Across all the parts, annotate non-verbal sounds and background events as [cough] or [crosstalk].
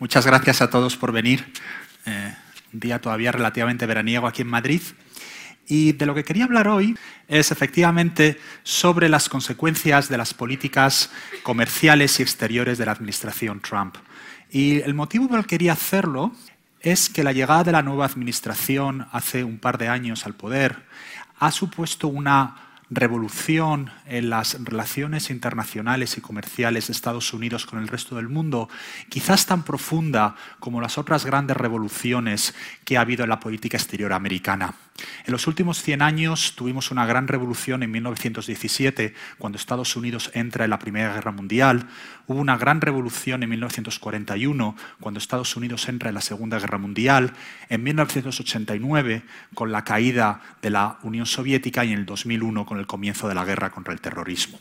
Muchas gracias a todos por venir. Eh, un día todavía relativamente veraniego aquí en Madrid. Y de lo que quería hablar hoy es efectivamente sobre las consecuencias de las políticas comerciales y exteriores de la administración Trump. Y el motivo por el que quería hacerlo es que la llegada de la nueva administración hace un par de años al poder ha supuesto una revolución en las relaciones internacionales y comerciales de Estados Unidos con el resto del mundo, quizás tan profunda como las otras grandes revoluciones que ha habido en la política exterior americana. En los últimos 100 años tuvimos una gran revolución en 1917, cuando Estados Unidos entra en la Primera Guerra Mundial. Hubo una gran revolución en 1941, cuando Estados Unidos entra en la Segunda Guerra Mundial. En 1989, con la caída de la Unión Soviética y en el 2001, con el comienzo de la guerra contra el terrorismo.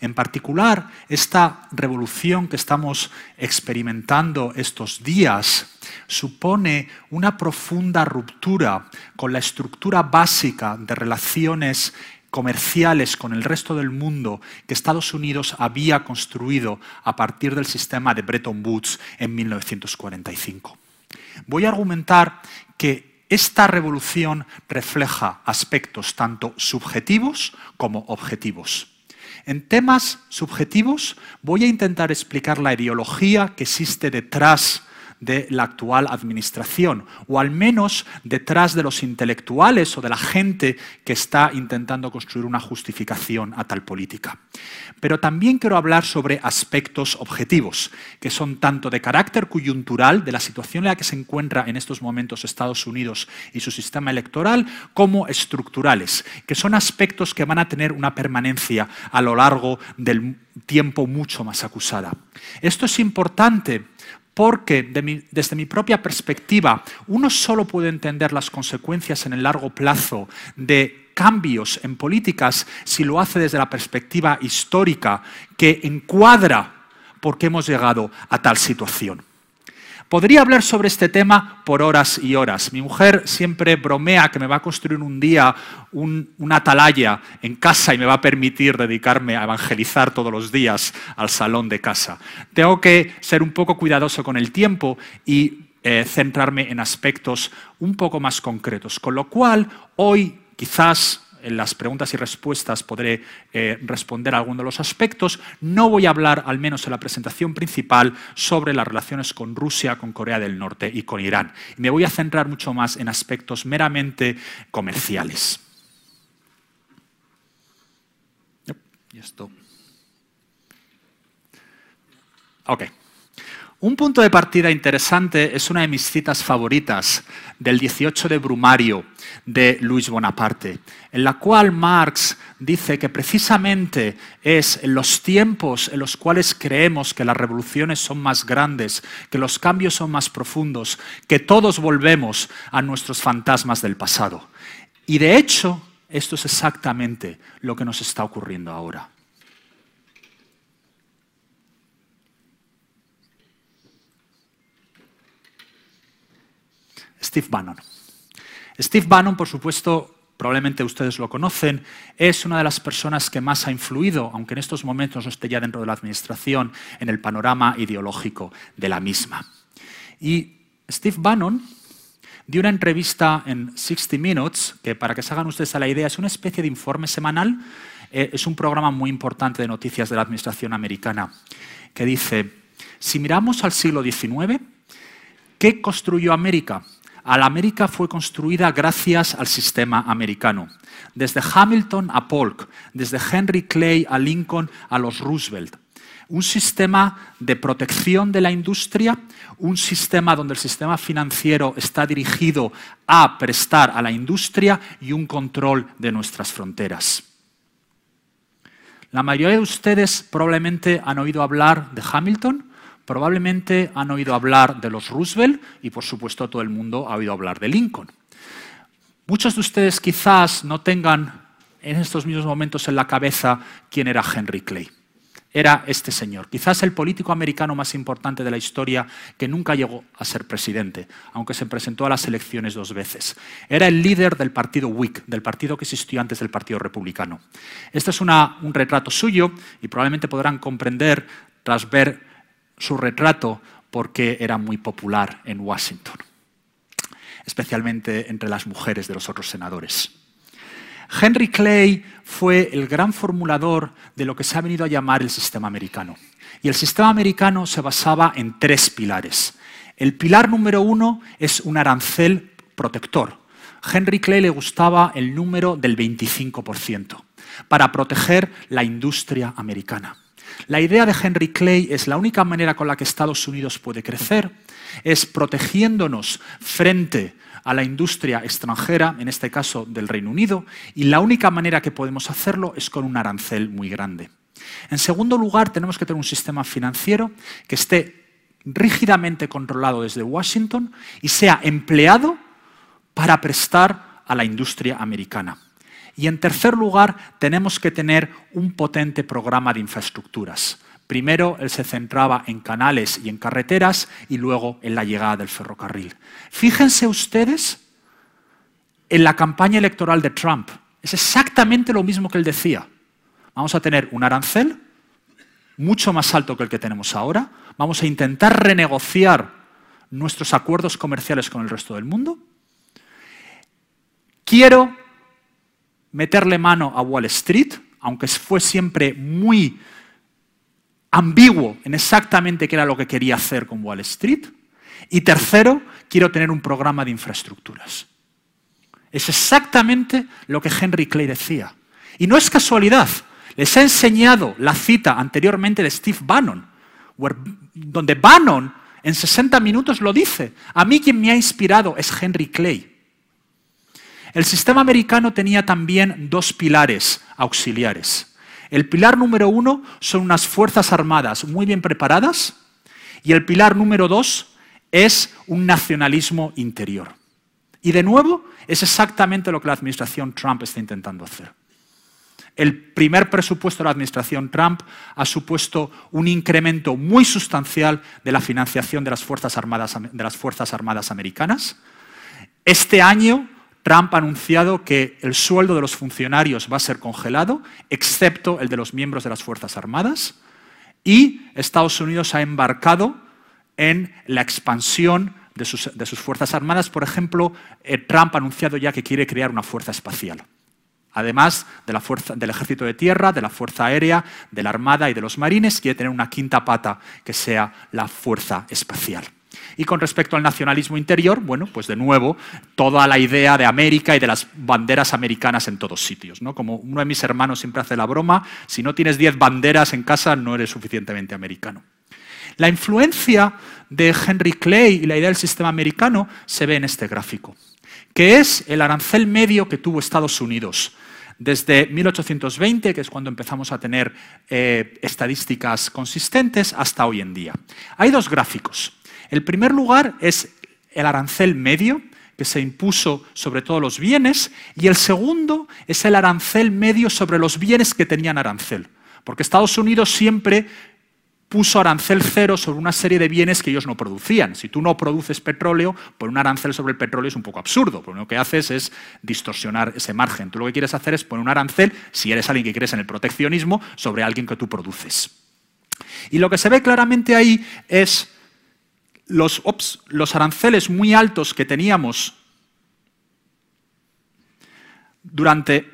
En particular, esta revolución que estamos experimentando estos días supone una profunda ruptura con la estructura básica de relaciones comerciales con el resto del mundo que Estados Unidos había construido a partir del sistema de Bretton Woods en 1945. Voy a argumentar que esta revolución refleja aspectos tanto subjetivos como objetivos. En temas subjetivos voy a intentar explicar la ideología que existe detrás de la actual administración, o al menos detrás de los intelectuales o de la gente que está intentando construir una justificación a tal política. Pero también quiero hablar sobre aspectos objetivos, que son tanto de carácter coyuntural, de la situación en la que se encuentra en estos momentos Estados Unidos y su sistema electoral, como estructurales, que son aspectos que van a tener una permanencia a lo largo del tiempo mucho más acusada. Esto es importante porque desde mi propia perspectiva uno solo puede entender las consecuencias en el largo plazo de cambios en políticas si lo hace desde la perspectiva histórica que encuadra por qué hemos llegado a tal situación. Podría hablar sobre este tema por horas y horas. Mi mujer siempre bromea que me va a construir un día una atalaya en casa y me va a permitir dedicarme a evangelizar todos los días al salón de casa. Tengo que ser un poco cuidadoso con el tiempo y eh, centrarme en aspectos un poco más concretos. Con lo cual, hoy quizás en las preguntas y respuestas podré eh, responder a algunos de los aspectos. No voy a hablar, al menos en la presentación principal, sobre las relaciones con Rusia, con Corea del Norte y con Irán. me voy a centrar mucho más en aspectos meramente comerciales. Y esto. Ok. Un punto de partida interesante es una de mis citas favoritas del 18 de Brumario de Luis Bonaparte, en la cual Marx dice que precisamente es en los tiempos en los cuales creemos que las revoluciones son más grandes, que los cambios son más profundos, que todos volvemos a nuestros fantasmas del pasado. Y de hecho, esto es exactamente lo que nos está ocurriendo ahora. Steve Bannon. Steve Bannon, por supuesto, probablemente ustedes lo conocen, es una de las personas que más ha influido, aunque en estos momentos no esté ya dentro de la administración, en el panorama ideológico de la misma. Y Steve Bannon dio una entrevista en 60 Minutes, que para que se hagan ustedes a la idea es una especie de informe semanal, eh, es un programa muy importante de noticias de la administración americana, que dice, si miramos al siglo XIX, ¿qué construyó América? La América fue construida gracias al sistema americano. Desde Hamilton a Polk, desde Henry Clay a Lincoln a los Roosevelt. Un sistema de protección de la industria, un sistema donde el sistema financiero está dirigido a prestar a la industria y un control de nuestras fronteras. La mayoría de ustedes probablemente han oído hablar de Hamilton, Probablemente han oído hablar de los Roosevelt y por supuesto todo el mundo ha oído hablar de Lincoln. Muchos de ustedes quizás no tengan en estos mismos momentos en la cabeza quién era Henry Clay. Era este señor, quizás el político americano más importante de la historia que nunca llegó a ser presidente, aunque se presentó a las elecciones dos veces. Era el líder del partido Whig, del partido que existió antes del Partido Republicano. Este es un retrato suyo y probablemente podrán comprender, tras ver su retrato porque era muy popular en Washington, especialmente entre las mujeres de los otros senadores. Henry Clay fue el gran formulador de lo que se ha venido a llamar el sistema americano. Y el sistema americano se basaba en tres pilares. El pilar número uno es un arancel protector. Henry Clay le gustaba el número del 25% para proteger la industria americana. La idea de Henry Clay es la única manera con la que Estados Unidos puede crecer, es protegiéndonos frente a la industria extranjera, en este caso del Reino Unido, y la única manera que podemos hacerlo es con un arancel muy grande. En segundo lugar, tenemos que tener un sistema financiero que esté rígidamente controlado desde Washington y sea empleado para prestar a la industria americana. Y en tercer lugar, tenemos que tener un potente programa de infraestructuras. Primero él se centraba en canales y en carreteras y luego en la llegada del ferrocarril. Fíjense ustedes en la campaña electoral de Trump. Es exactamente lo mismo que él decía. Vamos a tener un arancel mucho más alto que el que tenemos ahora. Vamos a intentar renegociar nuestros acuerdos comerciales con el resto del mundo. Quiero meterle mano a Wall Street, aunque fue siempre muy ambiguo en exactamente qué era lo que quería hacer con Wall Street. Y tercero, quiero tener un programa de infraestructuras. Es exactamente lo que Henry Clay decía. Y no es casualidad. Les he enseñado la cita anteriormente de Steve Bannon, donde Bannon en 60 minutos lo dice. A mí quien me ha inspirado es Henry Clay. El sistema americano tenía también dos pilares auxiliares. El pilar número uno son unas fuerzas armadas muy bien preparadas y el pilar número dos es un nacionalismo interior. Y de nuevo, es exactamente lo que la administración Trump está intentando hacer. El primer presupuesto de la administración Trump ha supuesto un incremento muy sustancial de la financiación de las Fuerzas Armadas, de las fuerzas armadas americanas. Este año Trump ha anunciado que el sueldo de los funcionarios va a ser congelado, excepto el de los miembros de las Fuerzas Armadas, y Estados Unidos ha embarcado en la expansión de sus, Fuerzas Armadas. Por ejemplo, eh, Trump ha anunciado ya que quiere crear una fuerza espacial. Además de la fuerza, del ejército de tierra, de la fuerza aérea, de la armada y de los marines, quiere tener una quinta pata que sea la fuerza espacial. Y con respecto al nacionalismo interior, bueno, pues de nuevo, toda la idea de América y de las banderas americanas en todos sitios. ¿no? Como uno de mis hermanos siempre hace la broma, si no tienes diez banderas en casa no eres suficientemente americano. La influencia de Henry Clay y la idea del sistema americano se ve en este gráfico, que es el arancel medio que tuvo Estados Unidos desde 1820, que es cuando empezamos a tener eh, estadísticas consistentes, hasta hoy en día. Hay dos gráficos. El primer lugar es el arancel medio, que se impuso sobre todos los bienes, y el segundo es el arancel medio sobre los bienes que tenían arancel. Porque Estados Unidos siempre puso arancel cero sobre una serie de bienes que ellos no producían. Si tú no produces petróleo, poner un arancel sobre el petróleo es un poco absurdo, porque lo que haces es distorsionar ese margen. Tú lo que quieres hacer es poner un arancel, si eres alguien que crees en el proteccionismo, sobre alguien que tú produces. Y lo que se ve claramente ahí es los, aranceles muy altos que teníamos durante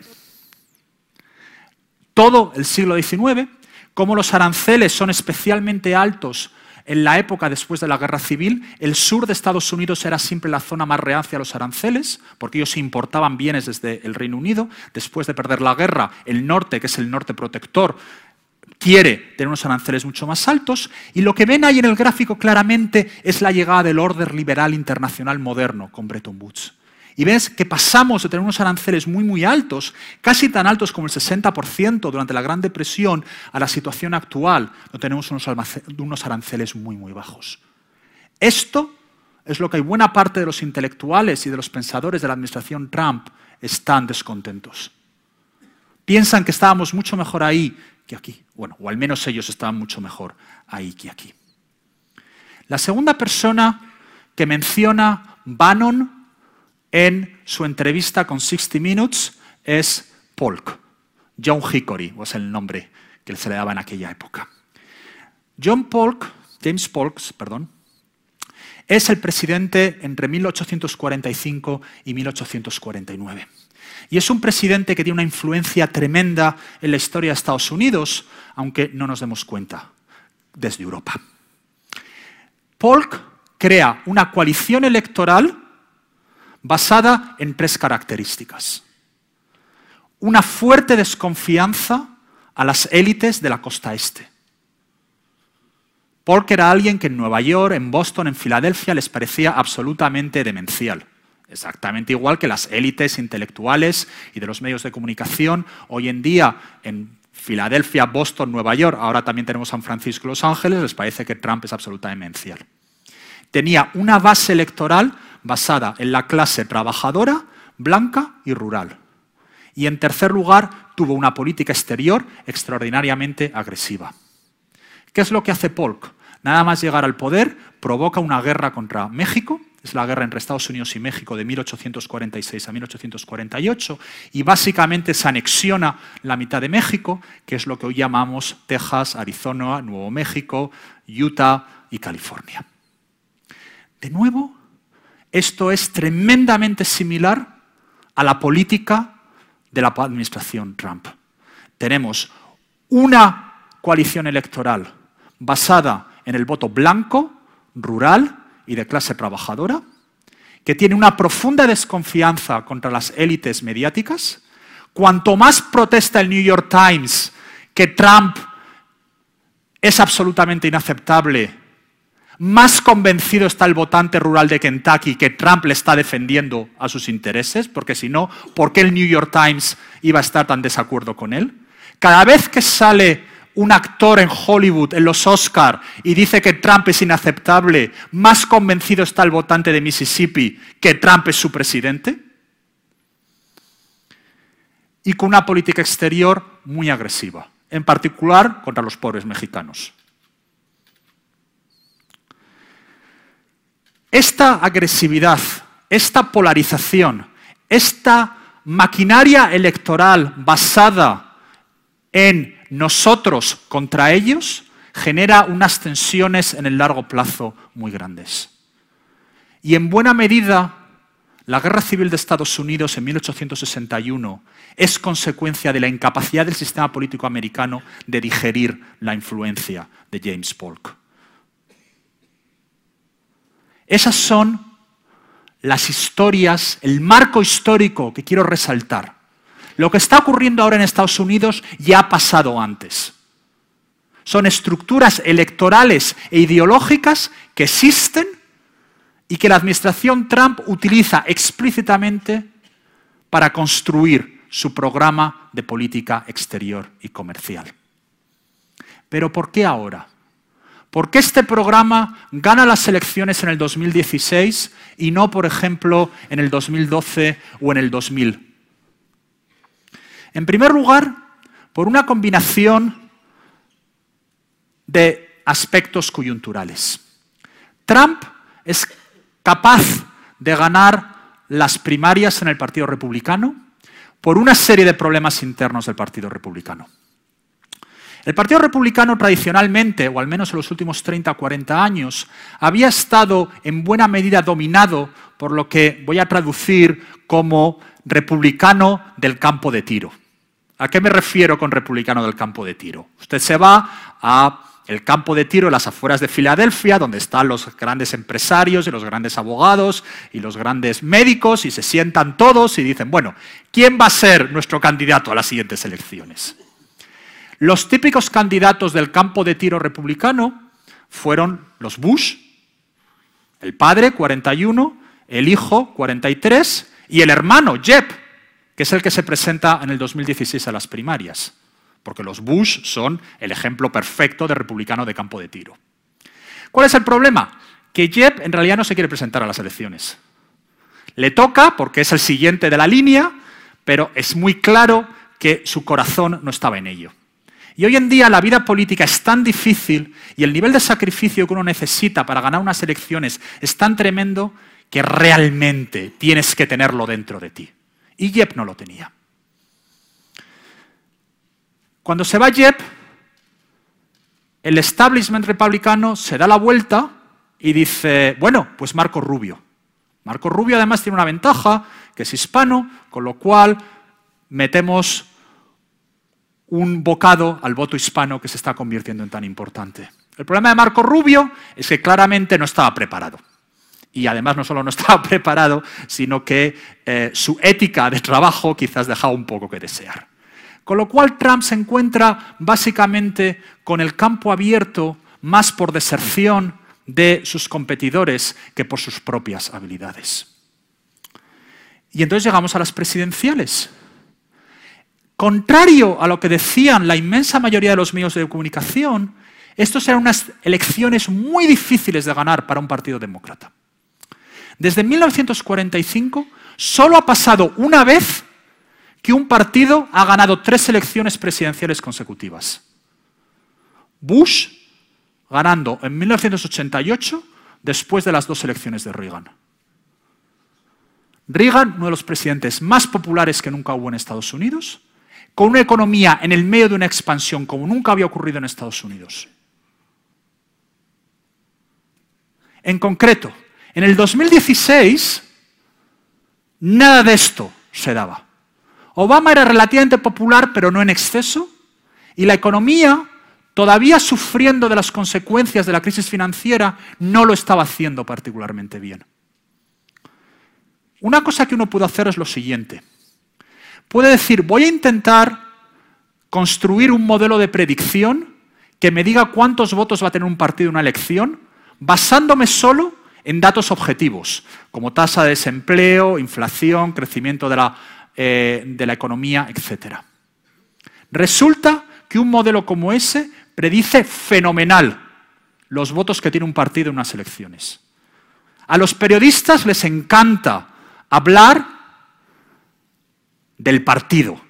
todo el siglo XIX, como los aranceles son especialmente altos en la época después de la guerra civil, el sur de Estados Unidos era siempre la zona más reacia a los aranceles, porque ellos importaban bienes desde el Reino Unido. Después de perder la guerra, el norte, que es el norte protector, quiere tener unos aranceles mucho más altos y lo que ven ahí en el gráfico claramente es la llegada del orden liberal internacional moderno con Bretton Woods. Y ves que pasamos de tener unos aranceles muy, muy altos, casi tan altos como el 60% durante la Gran Depresión, a la situación actual, donde tenemos unos aranceles muy, muy bajos. Esto es lo que buena parte de los intelectuales y de los pensadores de la administración Trump están descontentos. Piensan que estábamos mucho mejor ahí que aquí. Bueno, o al menos ellos estaban mucho mejor ahí que aquí. La segunda persona que menciona Bannon en su entrevista con 60 Minutes es Polk. John Hickory, es el nombre que se le daba en aquella época. John Polk, James Polk, perdón, es el presidente entre 1845 y 1849. Y es un presidente que tiene una influencia tremenda en la historia de Estados Unidos, aunque no nos demos cuenta, desde Europa. Polk crea una coalición electoral basada en tres características. Una fuerte desconfianza a las élites de la costa este. Polk era alguien que en Nueva York, en Boston, en Filadelfia les parecía absolutamente demencial. Exactamente igual que las élites intelectuales y de los medios de comunicación hoy en día en Filadelfia, Boston, Nueva York, ahora también tenemos San Francisco Los Ángeles, les parece que Trump es absolutamente demencial. Tenía una base electoral basada en la clase trabajadora, blanca y rural. Y en tercer lugar, tuvo una política exterior extraordinariamente agresiva. ¿Qué es lo que hace Polk? Nada más llegar al poder, provoca una guerra contra México, es la guerra entre Estados Unidos y México de 1846 a 1848, y básicamente se anexiona la mitad de México, que es lo que hoy llamamos Texas, Arizona, Nuevo México, Utah y California. De nuevo, esto es tremendamente similar a la política de la administración Trump. Tenemos una coalición electoral basada en el voto blanco, rural y de clase trabajadora, que tiene una profunda desconfianza contra las élites mediáticas. Cuanto más protesta el New York Times que Trump es absolutamente inaceptable, más convencido está el votante rural de Kentucky que Trump le está defendiendo a sus intereses, porque si no, ¿por qué el New York Times iba a estar tan desacuerdo con él? Cada vez que sale un actor en Hollywood, en los Oscars, y dice que Trump es inaceptable, más convencido está el votante de Mississippi que Trump es su presidente? Y con una política exterior muy agresiva, en particular contra los pobres mexicanos. Esta agresividad, esta polarización, esta maquinaria electoral basada en nosotros contra ellos genera unas tensiones en el largo plazo muy grandes. Y en buena medida, la Guerra Civil de Estados Unidos en 1861 es consecuencia de la incapacidad del sistema político americano de digerir la influencia de James Polk. Esas son las historias, el marco histórico que quiero resaltar. Lo que está ocurriendo ahora en Estados Unidos ya ha pasado antes. Son estructuras electorales e ideológicas que existen y que la administración Trump utiliza explícitamente para construir su programa de política exterior y comercial. Pero ¿por qué ahora? ¿Por qué este programa gana las elecciones en el 2016 y no, por ejemplo, en el 2012 o en el 2000? En primer lugar, por una combinación de aspectos coyunturales. Trump es capaz de ganar las primarias en el Partido Republicano por una serie de problemas internos del Partido Republicano. El Partido Republicano tradicionalmente, o al menos en los últimos 30 o 40 años, había estado en buena medida dominado por lo que voy a traducir como republicano del campo de tiro. ¿A qué me refiero con republicano del campo de tiro? Usted se va a el campo de tiro en las afueras de Filadelfia, donde están los grandes empresarios y los grandes abogados y los grandes médicos, y se sientan todos y dicen, bueno, ¿quién va a ser nuestro candidato a las siguientes elecciones? Los típicos candidatos del campo de tiro republicano fueron los Bush, el padre, 41, el hijo, 43, y el hermano, Jeb, que es el que se presenta en el 2016 a las primarias, porque los Bush son el ejemplo perfecto de republicano de campo de tiro. ¿Cuál es el problema? Que Jeb en realidad no se quiere presentar a las elecciones. Le toca porque es el siguiente de la línea, pero es muy claro que su corazón no estaba en ello. Y hoy en día la vida política es tan difícil y el nivel de sacrificio que uno necesita para ganar unas elecciones es tan tremendo que realmente tienes que tenerlo dentro de ti. Y Jeb no lo tenía. Cuando se va Jeb, el establishment republicano se da la vuelta y dice, bueno, pues Marco Rubio. Marco Rubio además tiene una ventaja, que es hispano, con lo cual metemos un bocado al voto hispano que se está convirtiendo en tan importante. El problema de Marco Rubio es que claramente no estaba preparado. Y además no solo no estaba [laughs] preparado, sino que eh, su ética de trabajo quizás dejaba un poco que desear. Con lo cual Trump se encuentra básicamente con el campo abierto más por deserción de sus competidores que por sus propias habilidades. Y entonces llegamos a las presidenciales. Contrario a lo que decían la inmensa mayoría de los medios de comunicación, estos eran unas elecciones muy difíciles de ganar para un partido demócrata. Desde 1945 solo ha pasado una vez que un partido ha ganado tres elecciones presidenciales consecutivas. Bush ganando en 1988 después de las dos elecciones de Reagan. Reagan, uno de los presidentes más populares que nunca hubo en Estados Unidos, con una economía en el medio de una expansión como nunca había ocurrido en Estados Unidos. En concreto, en el 2016, nada de esto se daba. Obama era relativamente popular, pero no en exceso, y la economía, todavía sufriendo de las consecuencias de la crisis financiera, no lo estaba haciendo particularmente bien. Una cosa que uno puede hacer es lo siguiente. Puede decir, voy a intentar construir un modelo de predicción que me diga cuántos votos va a tener un partido en una elección, basándome solo en datos objetivos, como tasa de desempleo, inflación, crecimiento de la, eh, de la economía, etc. Resulta que un modelo como ese predice fenomenal los votos que tiene un partido en unas elecciones. A los periodistas les encanta hablar del partido,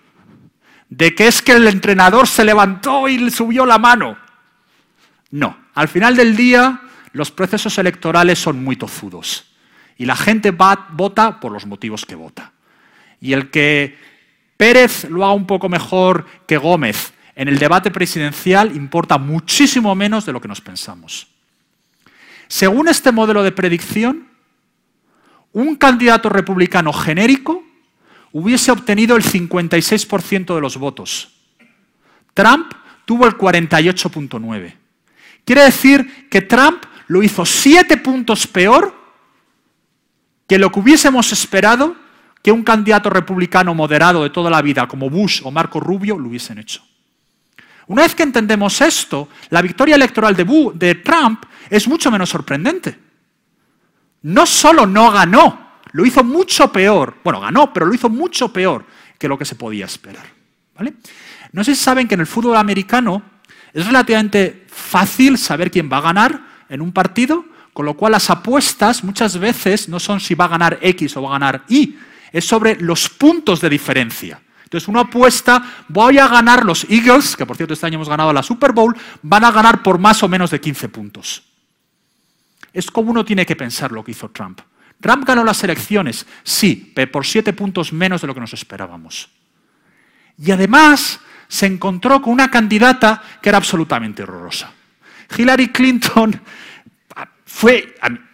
de que es que el entrenador se levantó y le subió la mano. No, al final del día los procesos electorales son muy tozudos y la gente vota por los motivos que vota. Y el que Pérez lo haga un poco mejor que Gómez en el debate presidencial importa muchísimo menos de lo que nos pensamos. Según este modelo de predicción, un candidato republicano genérico hubiese obtenido el 56% de los votos. Trump tuvo el 48.9%. Quiere decir que Trump lo hizo siete puntos peor que lo que hubiésemos esperado que un candidato republicano moderado de toda la vida como Bush o Marco Rubio lo hubiesen hecho. Una vez que entendemos esto, la victoria electoral de, de Trump es mucho menos sorprendente. No solo no ganó, lo hizo mucho peor. Bueno, ganó, pero lo hizo mucho peor que lo que se podía esperar. ¿vale? No sé si saben que en el fútbol americano es relativamente fácil saber quién va a ganar en un partido, con lo cual las apuestas muchas veces no son si va a ganar X o va a ganar Y, es sobre los puntos de diferencia. Entonces uno apuesta, voy a ganar los Eagles, que por cierto este año hemos ganado la Super Bowl, van a ganar por más o menos de 15 puntos. Es como uno tiene que pensar lo que hizo Trump. Trump ganó las elecciones, sí, pero por siete puntos menos de lo que nos esperábamos. Y además se encontró con una candidata que era absolutamente horrorosa. Hillary Clinton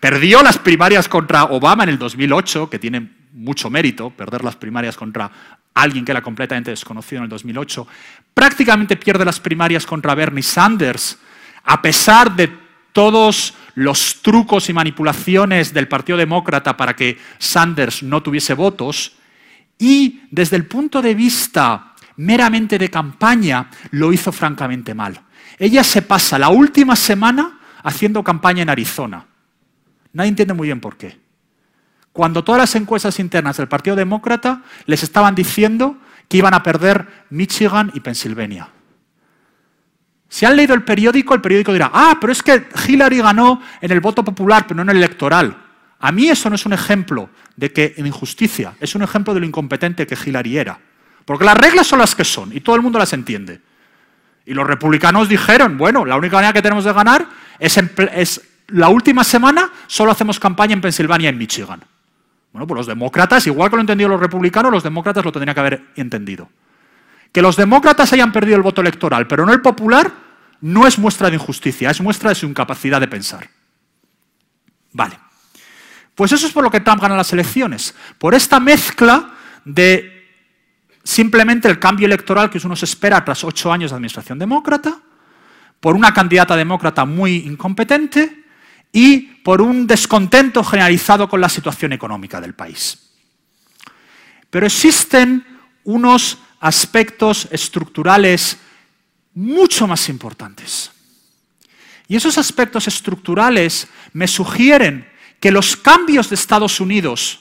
perdió las primarias contra Obama en el 2008, que tiene mucho mérito, perder las primarias contra alguien que era completamente desconocido en el 2008. Prácticamente pierde las primarias contra Bernie Sanders, a pesar de todos los trucos y manipulaciones del Partido Demócrata para que Sanders no tuviese votos. Y desde el punto de vista meramente de campaña, lo hizo francamente mal. Ella se pasa la última semana haciendo campaña en Arizona. Nadie entiende muy bien por qué. Cuando todas las encuestas internas del Partido Demócrata les estaban diciendo que iban a perder Michigan y Pensilvania. Si han leído el periódico, el periódico dirá, ah, pero es que Hillary ganó en el voto popular, pero no en el electoral. A mí eso no es un ejemplo de que en injusticia, es un ejemplo de lo incompetente que Hillary era. Porque las reglas son las que son y todo el mundo las entiende. Y los republicanos dijeron, bueno, la única manera que tenemos de ganar es, es la última semana solo hacemos campaña en Pensilvania y en Michigan. Bueno, pues los demócratas, igual que lo han entendido los republicanos, los demócratas lo tendrían que haber entendido. Que los demócratas hayan perdido el voto electoral, pero no el popular, no es muestra de injusticia, es muestra de su incapacidad de pensar. Vale. Pues eso es por lo que Trump gana las elecciones. Por esta mezcla de simplemente el cambio electoral que uno se espera tras ocho años de administración demócrata, por una candidata demócrata muy incompetente y por un descontento generalizado con la situación económica del país. Pero existen unos aspectos estructurales mucho más importantes. Y esos aspectos estructurales me sugieren que los cambios de Estados Unidos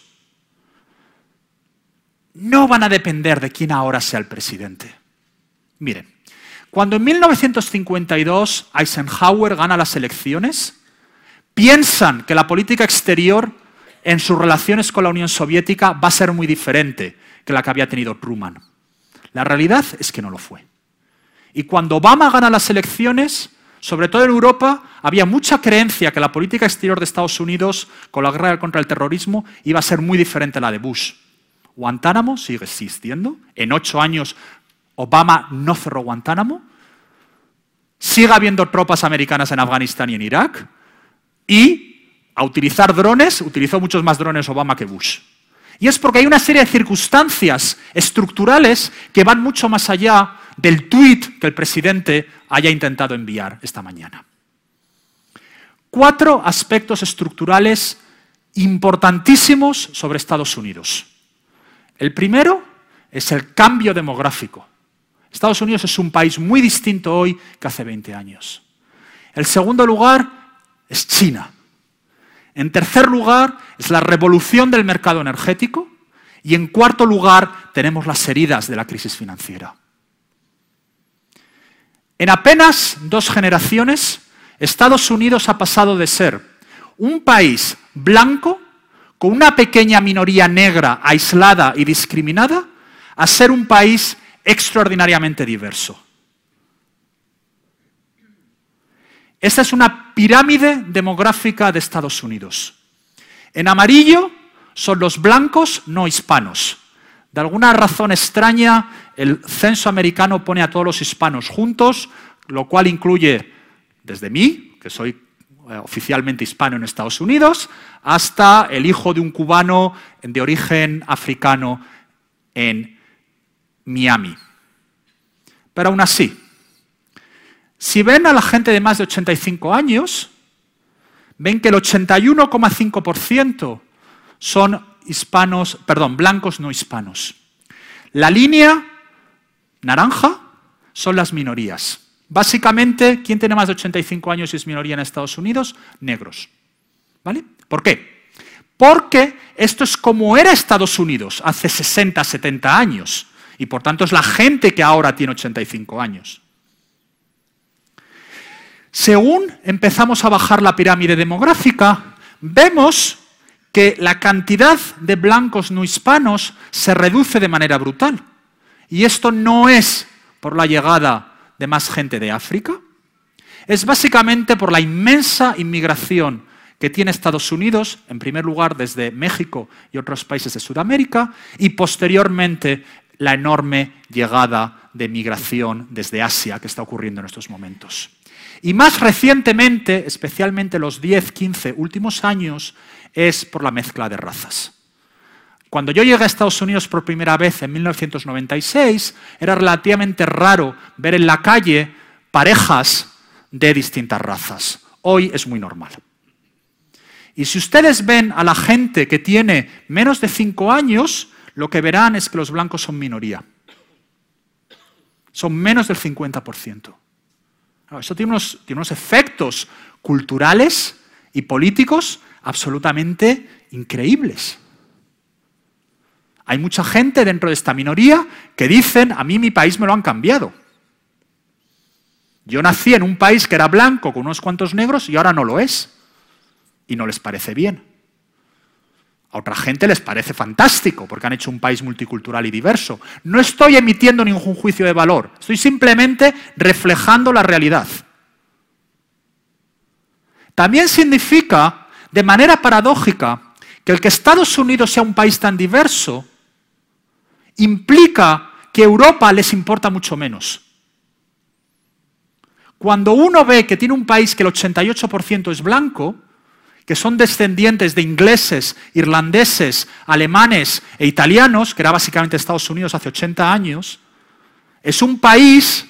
no van a depender de quién ahora sea el presidente. Miren, cuando en 1952 Eisenhower gana las elecciones, piensan que la política exterior en sus relaciones con la Unión Soviética va a ser muy diferente que la que había tenido Truman. La realidad es que no lo fue. Y cuando Obama gana las elecciones, sobre todo en Europa, había mucha creencia que la política exterior de Estados Unidos con la guerra contra el terrorismo iba a ser muy diferente a la de Bush. Guantánamo sigue existiendo. En ocho años Obama no cerró Guantánamo. Sigue habiendo tropas americanas en Afganistán y en Irak. Y a utilizar drones, utilizó muchos más drones Obama que Bush. Y es porque hay una serie de circunstancias estructurales que van mucho más allá del tuit que el presidente haya intentado enviar esta mañana. Cuatro aspectos estructurales importantísimos sobre Estados Unidos. El primero es el cambio demográfico. Estados Unidos es un país muy distinto hoy que hace 20 años. El segundo lugar es China. En tercer lugar es la revolución del mercado energético. Y en cuarto lugar tenemos las heridas de la crisis financiera. En apenas dos generaciones, Estados Unidos ha pasado de ser un país blanco con una pequeña minoría negra aislada y discriminada a ser un país extraordinariamente diverso. Esta es una pirámide demográfica de Estados Unidos. En amarillo son los blancos no hispanos. De alguna razón extraña, el censo americano pone a todos los hispanos juntos, lo cual incluye desde mí, que soy eh, oficialmente hispano en Estados Unidos, hasta el hijo de un cubano de origen africano en Miami. Pero aún así, si ven a la gente de más de 85 años, ven que el 81,5% son hispanos, perdón, blancos no hispanos. La línea naranja son las minorías. Básicamente, ¿quién tiene más de 85 años y es minoría en Estados Unidos? Negros. ¿Vale? ¿Por qué? Porque esto es como era Estados Unidos hace 60, 70 años. Y por tanto es la gente que ahora tiene 85 años. Según empezamos a bajar la pirámide demográfica, vemos que la cantidad de blancos no hispanos se reduce de manera brutal. Y esto no es por la llegada de más gente de África, es básicamente por la inmensa inmigración que tiene Estados Unidos, en primer lugar desde México y otros países de Sudamérica, y posteriormente la enorme llegada de migración desde Asia que está ocurriendo en estos momentos. Y más recientemente, especialmente los 10, 15 últimos años, es por la mezcla de razas. Cuando yo llegué a Estados Unidos por primera vez en 1996, era relativamente raro ver en la calle parejas de distintas razas. Hoy es muy normal. Y si ustedes ven a la gente que tiene menos de 5 años, lo que verán es que los blancos son minoría. Son menos del 50%. Eso tiene unos, tiene unos efectos culturales y políticos absolutamente increíbles. Hay mucha gente dentro de esta minoría que dicen, a mí mi país me lo han cambiado. Yo nací en un país que era blanco con unos cuantos negros y ahora no lo es. Y no les parece bien. A otra gente les parece fantástico porque han hecho un país multicultural y diverso. No estoy emitiendo ningún juicio de valor, estoy simplemente reflejando la realidad. También significa, de manera paradójica, que el que Estados Unidos sea un país tan diverso implica que Europa les importa mucho menos. Cuando uno ve que tiene un país que el 88% es blanco, que son descendientes de ingleses, irlandeses, alemanes e italianos, que era básicamente Estados Unidos hace 80 años, es un país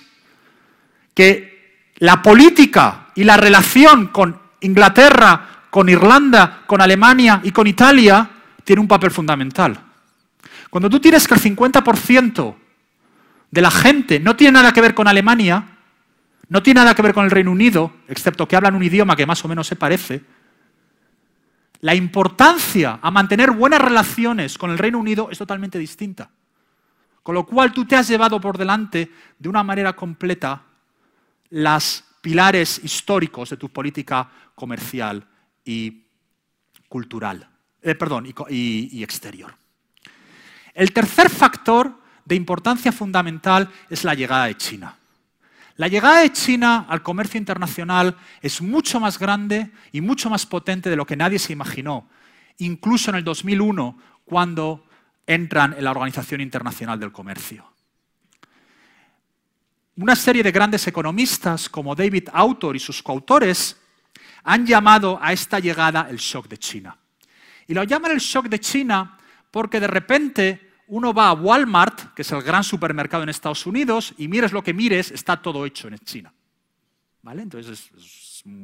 que la política y la relación con Inglaterra, con Irlanda, con Alemania y con Italia tiene un papel fundamental. Cuando tú tienes que el 50% de la gente no tiene nada que ver con Alemania, no tiene nada que ver con el Reino Unido, excepto que hablan un idioma que más o menos se parece, la importancia a mantener buenas relaciones con el Reino Unido es totalmente distinta. Con lo cual tú te has llevado por delante de una manera completa los pilares históricos de tu política comercial y cultural, eh, perdón, y exterior. El tercer factor de importancia fundamental es la llegada de China. La llegada de China al comercio internacional es mucho más grande y mucho más potente de lo que nadie se imaginó, incluso en el 2001, cuando entran en la Organización Internacional del Comercio. Una serie de grandes economistas como David Autor y sus coautores han llamado a esta llegada el shock de China. Y lo llaman el shock de China porque de repente uno va a Walmart, que es el gran supermercado en Estados Unidos, y mires lo que mires, está todo hecho en China. ¿Vale? Entonces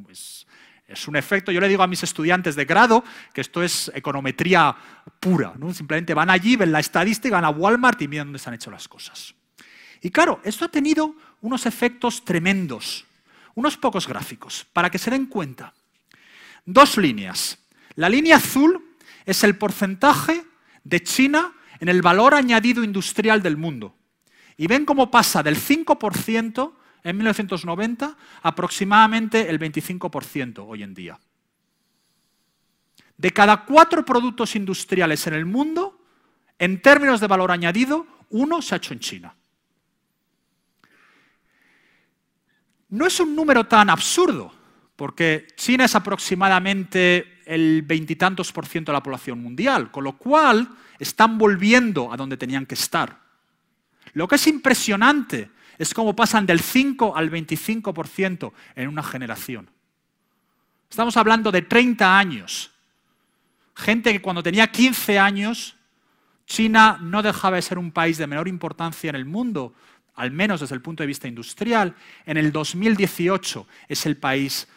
es, un efecto, yo le digo a mis estudiantes de grado que esto es econometría pura. ¿no? Simplemente van allí, ven la estadística, van a Walmart y miran dónde se han hecho las cosas. Y claro, esto ha tenido unos efectos tremendos, unos pocos gráficos, para que se den cuenta. Dos líneas. La línea azul es el porcentaje de China en el valor añadido industrial del mundo. Y ven cómo pasa del 5% en 1990 a aproximadamente el 25% hoy en día. De cada cuatro productos industriales en el mundo, en términos de valor añadido, uno se ha hecho en China. No es un número tan absurdo, porque China es aproximadamente el veintitantos por ciento de la población mundial, con lo cual están volviendo a donde tenían que estar. Lo que es impresionante es cómo pasan del 5 al 25% en una generación. Estamos hablando de 30 años. Gente que cuando tenía 15 años, China no dejaba de ser un país de menor importancia en el mundo, al menos desde el punto de vista industrial. En el 2018 es el país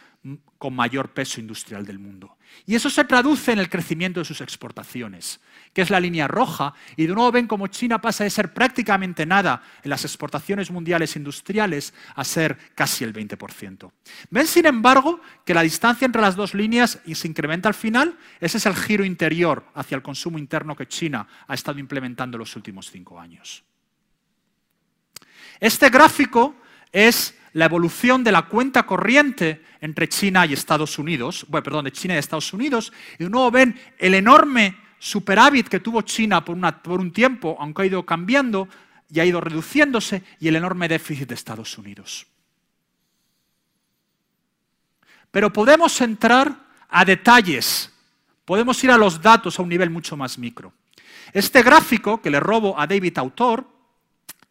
con mayor peso industrial del mundo. Y eso se traduce en el crecimiento de sus exportaciones, que es la línea roja, y de nuevo ven cómo China pasa de ser prácticamente nada en las exportaciones mundiales industriales a ser casi el 20%. Ven, sin embargo, que la distancia entre las dos líneas se incrementa al final. Ese es el giro interior hacia el consumo interno que China ha estado implementando en los últimos cinco años. Este gráfico es la evolución de la cuenta corriente entre China y Estados Unidos, bueno, perdón, de China y Estados Unidos, y de nuevo ven el enorme superávit que tuvo China por, por un tiempo, aunque ha ido cambiando y ha ido reduciéndose, y el enorme déficit de Estados Unidos. Pero podemos entrar a detalles, podemos ir a los datos a un nivel mucho más micro. Este gráfico que le robo a David Autor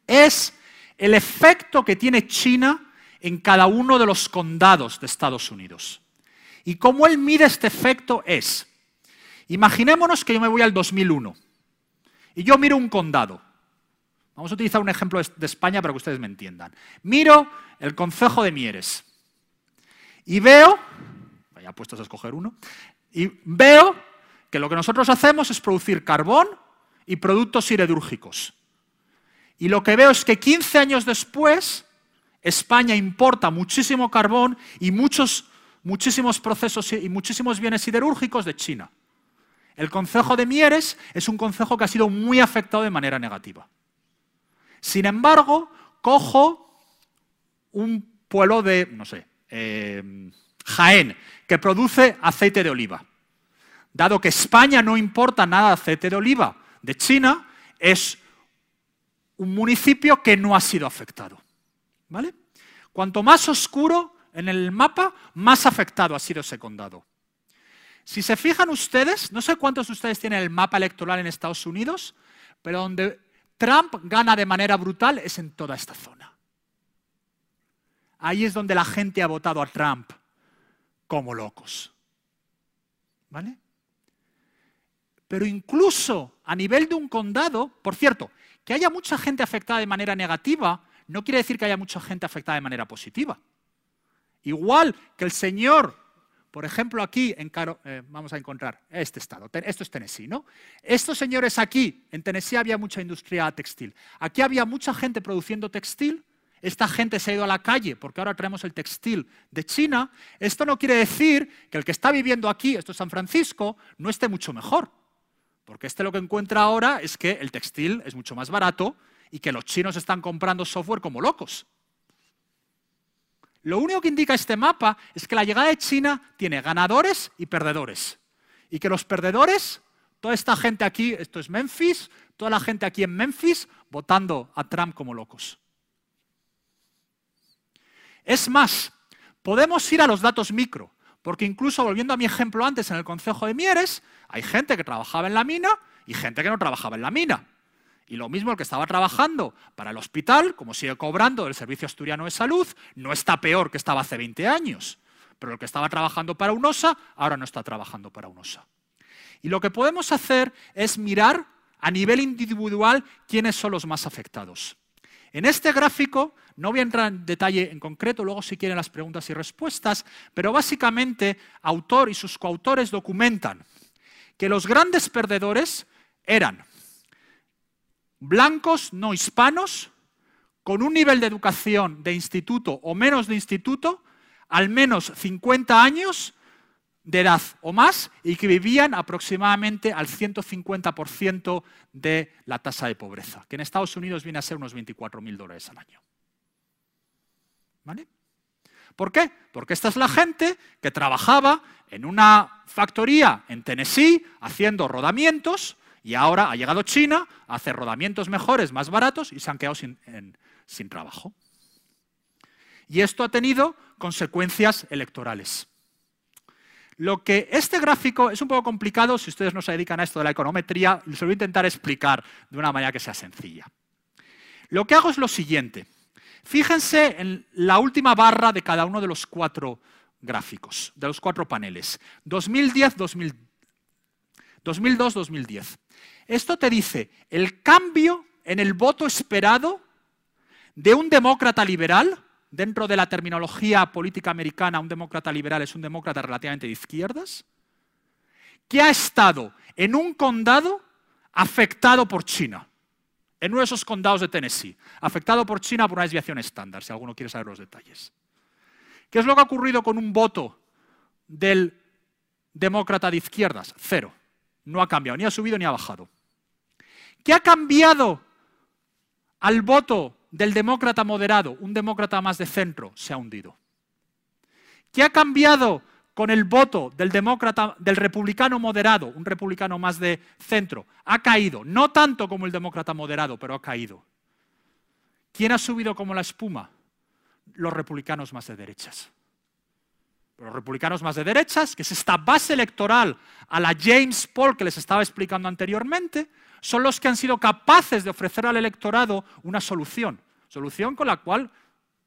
es el efecto que tiene China en cada uno de los condados de Estados Unidos. Y cómo él mide este efecto es, imaginémonos que yo me voy al 2001 y yo miro un condado. Vamos a utilizar un ejemplo de España para que ustedes me entiendan. Miro el concejo de Mieres y veo, vaya puestos a escoger uno, y veo que lo que nosotros hacemos es producir carbón y productos siderúrgicos. Y lo que veo es que 15 años después España importa muchísimo carbón y muchos, muchísimos procesos y muchísimos bienes siderúrgicos de China. El concejo de Mieres es un concejo que ha sido muy afectado de manera negativa. Sin embargo, cojo un pueblo de, no sé, eh, Jaén, que produce aceite de oliva. Dado que España no importa nada de aceite de oliva de China, es un municipio que no ha sido afectado. ¿Vale? Cuanto más oscuro en el mapa, más afectado ha sido ese condado. Si se fijan ustedes, no sé cuántos de ustedes tienen el mapa electoral en Estados Unidos, pero donde Trump gana de manera brutal es en toda esta zona. Ahí es donde la gente ha votado a Trump como locos. ¿Vale? Pero incluso a nivel de un condado, por cierto, que haya mucha gente afectada de manera negativa no quiere decir que haya mucha gente afectada de manera positiva. Igual que el señor, por ejemplo, aquí en Caro, eh, vamos a encontrar este estado, esto es Tennessee, ¿no? Estos señores aquí, en Tennessee había mucha industria textil. Aquí había mucha gente produciendo textil. Esta gente se ha ido a la calle porque ahora traemos el textil de China. Esto no quiere decir que el que está viviendo aquí, esto es San Francisco, no esté mucho mejor. Porque este lo que encuentra ahora es que el textil es mucho más barato y que los chinos están comprando software como locos. Lo único que indica este mapa es que la llegada de China tiene ganadores y perdedores. Y que los perdedores, toda esta gente aquí, esto es Memphis, toda la gente aquí en Memphis votando a Trump como locos. Es más, podemos ir a los datos micro. Porque incluso volviendo a mi ejemplo antes en el Concejo de Mieres, hay gente que trabajaba en la mina y gente que no trabajaba en la mina. Y lo mismo el que estaba trabajando para el hospital, como sigue cobrando el Servicio Asturiano de Salud, no está peor que estaba hace 20 años. Pero el que estaba trabajando para UNOSA, ahora no está trabajando para UNOSA. Y lo que podemos hacer es mirar a nivel individual quiénes son los más afectados. En este gráfico, no voy a entrar en detalle en concreto, luego si quieren las preguntas y respuestas, pero básicamente autor y sus coautores documentan que los grandes perdedores eran blancos no hispanos, con un nivel de educación de instituto o menos de instituto, al menos 50 años de edad o más y que vivían aproximadamente al 150% de la tasa de pobreza, que en Estados Unidos viene a ser unos 24.000 dólares al año. ¿Vale? ¿Por qué? Porque esta es la gente que trabajaba en una factoría en Tennessee haciendo rodamientos y ahora ha llegado China a hacer rodamientos mejores, más baratos y se han quedado sin, trabajo. Y esto ha tenido consecuencias electorales. Lo que este gráfico es un poco complicado si ustedes no se dedican a esto de la econometría, se lo voy a intentar explicar de una manera que sea sencilla. Lo que hago es lo siguiente. Fíjense en la última barra de cada uno de los cuatro gráficos, de los cuatro paneles. 2010, 2002, 2010. Esto te dice el cambio en el voto esperado de un demócrata liberal dentro de la terminología política americana, un demócrata liberal es un demócrata relativamente de izquierdas, que ha estado en un condado afectado por China, en uno de esos condados de Tennessee, afectado por China por una desviación estándar, si alguno quiere saber los detalles. ¿Qué es lo que ha ocurrido con un voto del demócrata de izquierdas? Cero. No ha cambiado, ni ha subido ni ha bajado. ¿Qué ha cambiado al voto del demócrata moderado, un demócrata más de centro, se ha hundido. ¿Qué ha cambiado con el voto del demócrata, del republicano moderado, un republicano más de centro? Ha caído, no tanto como el demócrata moderado, pero ha caído. ¿Quién ha subido como la espuma? Los republicanos más de derechas. Los republicanos más de derechas, que es esta base electoral a la James Paul que les estaba explicando anteriormente, son los que han sido capaces de ofrecer al electorado una solución. Solución con la cual,